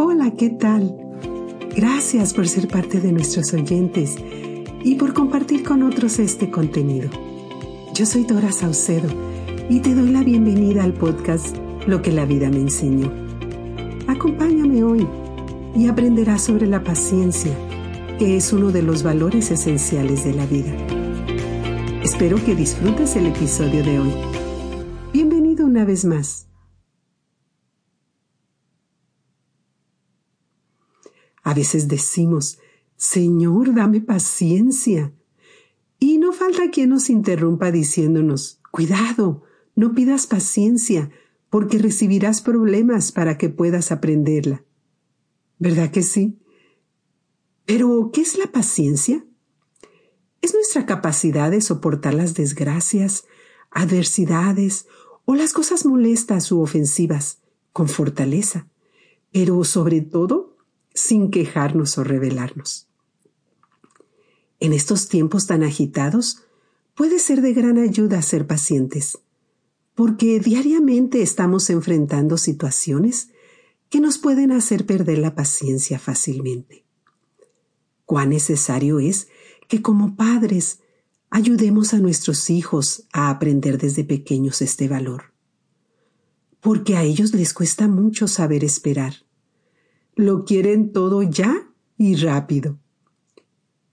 Hola, ¿qué tal? Gracias por ser parte de nuestros oyentes y por compartir con otros este contenido. Yo soy Dora Saucedo y te doy la bienvenida al podcast Lo que la vida me enseñó. Acompáñame hoy y aprenderás sobre la paciencia, que es uno de los valores esenciales de la vida. Espero que disfrutes el episodio de hoy. Bienvenido una vez más. A veces decimos, Señor, dame paciencia. Y no falta quien nos interrumpa diciéndonos, cuidado, no pidas paciencia, porque recibirás problemas para que puedas aprenderla. ¿Verdad que sí? Pero, ¿qué es la paciencia? Es nuestra capacidad de soportar las desgracias, adversidades o las cosas molestas u ofensivas con fortaleza, pero sobre todo sin quejarnos o rebelarnos. En estos tiempos tan agitados, puede ser de gran ayuda ser pacientes, porque diariamente estamos enfrentando situaciones que nos pueden hacer perder la paciencia fácilmente. Cuán necesario es que como padres ayudemos a nuestros hijos a aprender desde pequeños este valor, porque a ellos les cuesta mucho saber esperar lo quieren todo ya y rápido.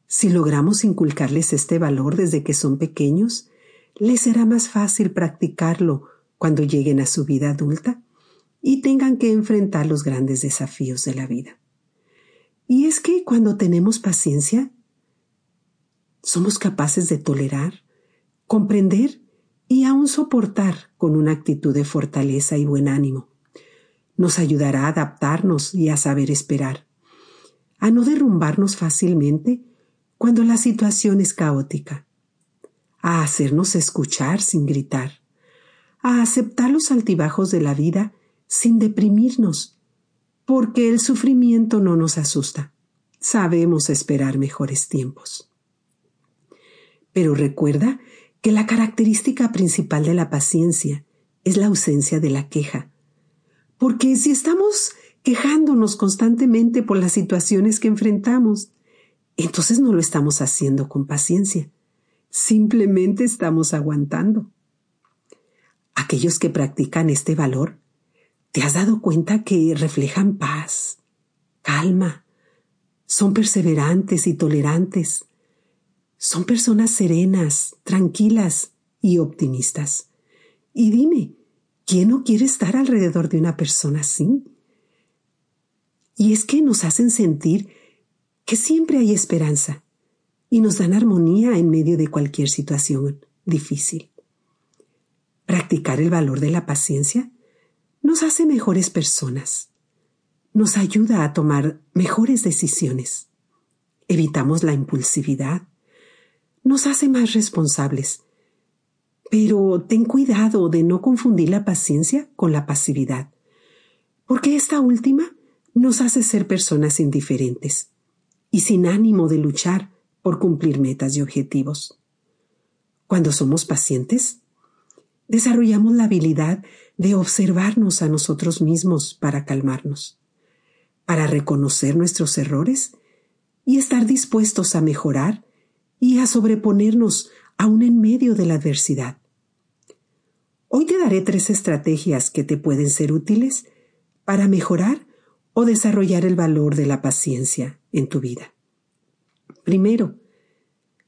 Si logramos inculcarles este valor desde que son pequeños, les será más fácil practicarlo cuando lleguen a su vida adulta y tengan que enfrentar los grandes desafíos de la vida. Y es que cuando tenemos paciencia, somos capaces de tolerar, comprender y aún soportar con una actitud de fortaleza y buen ánimo nos ayudará a adaptarnos y a saber esperar, a no derrumbarnos fácilmente cuando la situación es caótica, a hacernos escuchar sin gritar, a aceptar los altibajos de la vida sin deprimirnos, porque el sufrimiento no nos asusta. Sabemos esperar mejores tiempos. Pero recuerda que la característica principal de la paciencia es la ausencia de la queja, porque si estamos quejándonos constantemente por las situaciones que enfrentamos, entonces no lo estamos haciendo con paciencia. Simplemente estamos aguantando. Aquellos que practican este valor, ¿te has dado cuenta que reflejan paz, calma, son perseverantes y tolerantes? Son personas serenas, tranquilas y optimistas. Y dime, ¿Quién no quiere estar alrededor de una persona así? Y es que nos hacen sentir que siempre hay esperanza y nos dan armonía en medio de cualquier situación difícil. Practicar el valor de la paciencia nos hace mejores personas, nos ayuda a tomar mejores decisiones, evitamos la impulsividad, nos hace más responsables pero ten cuidado de no confundir la paciencia con la pasividad, porque esta última nos hace ser personas indiferentes y sin ánimo de luchar por cumplir metas y objetivos. Cuando somos pacientes, desarrollamos la habilidad de observarnos a nosotros mismos para calmarnos, para reconocer nuestros errores y estar dispuestos a mejorar y a sobreponernos aún en medio de la adversidad. Hoy te daré tres estrategias que te pueden ser útiles para mejorar o desarrollar el valor de la paciencia en tu vida. Primero,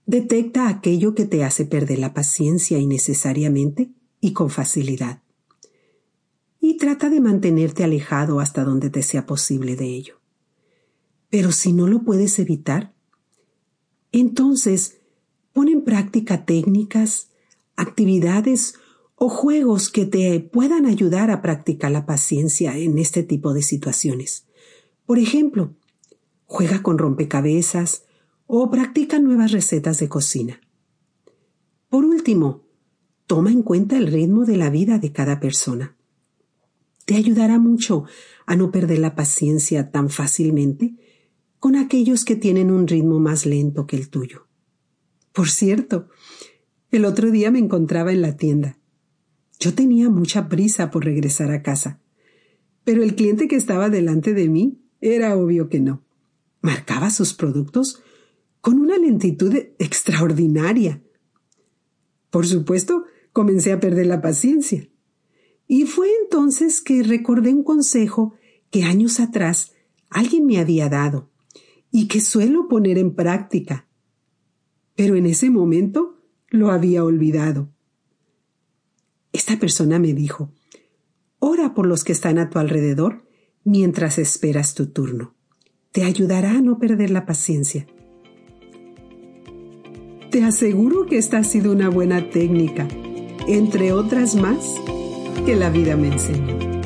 detecta aquello que te hace perder la paciencia innecesariamente y con facilidad. Y trata de mantenerte alejado hasta donde te sea posible de ello. Pero si no lo puedes evitar, entonces Pon en práctica técnicas, actividades o juegos que te puedan ayudar a practicar la paciencia en este tipo de situaciones. Por ejemplo, juega con rompecabezas o practica nuevas recetas de cocina. Por último, toma en cuenta el ritmo de la vida de cada persona. Te ayudará mucho a no perder la paciencia tan fácilmente con aquellos que tienen un ritmo más lento que el tuyo. Por cierto, el otro día me encontraba en la tienda. Yo tenía mucha prisa por regresar a casa, pero el cliente que estaba delante de mí era obvio que no. Marcaba sus productos con una lentitud extraordinaria. Por supuesto, comencé a perder la paciencia. Y fue entonces que recordé un consejo que años atrás alguien me había dado y que suelo poner en práctica. Pero en ese momento lo había olvidado. Esta persona me dijo, ora por los que están a tu alrededor mientras esperas tu turno. Te ayudará a no perder la paciencia. Te aseguro que esta ha sido una buena técnica, entre otras más que la vida me enseñó.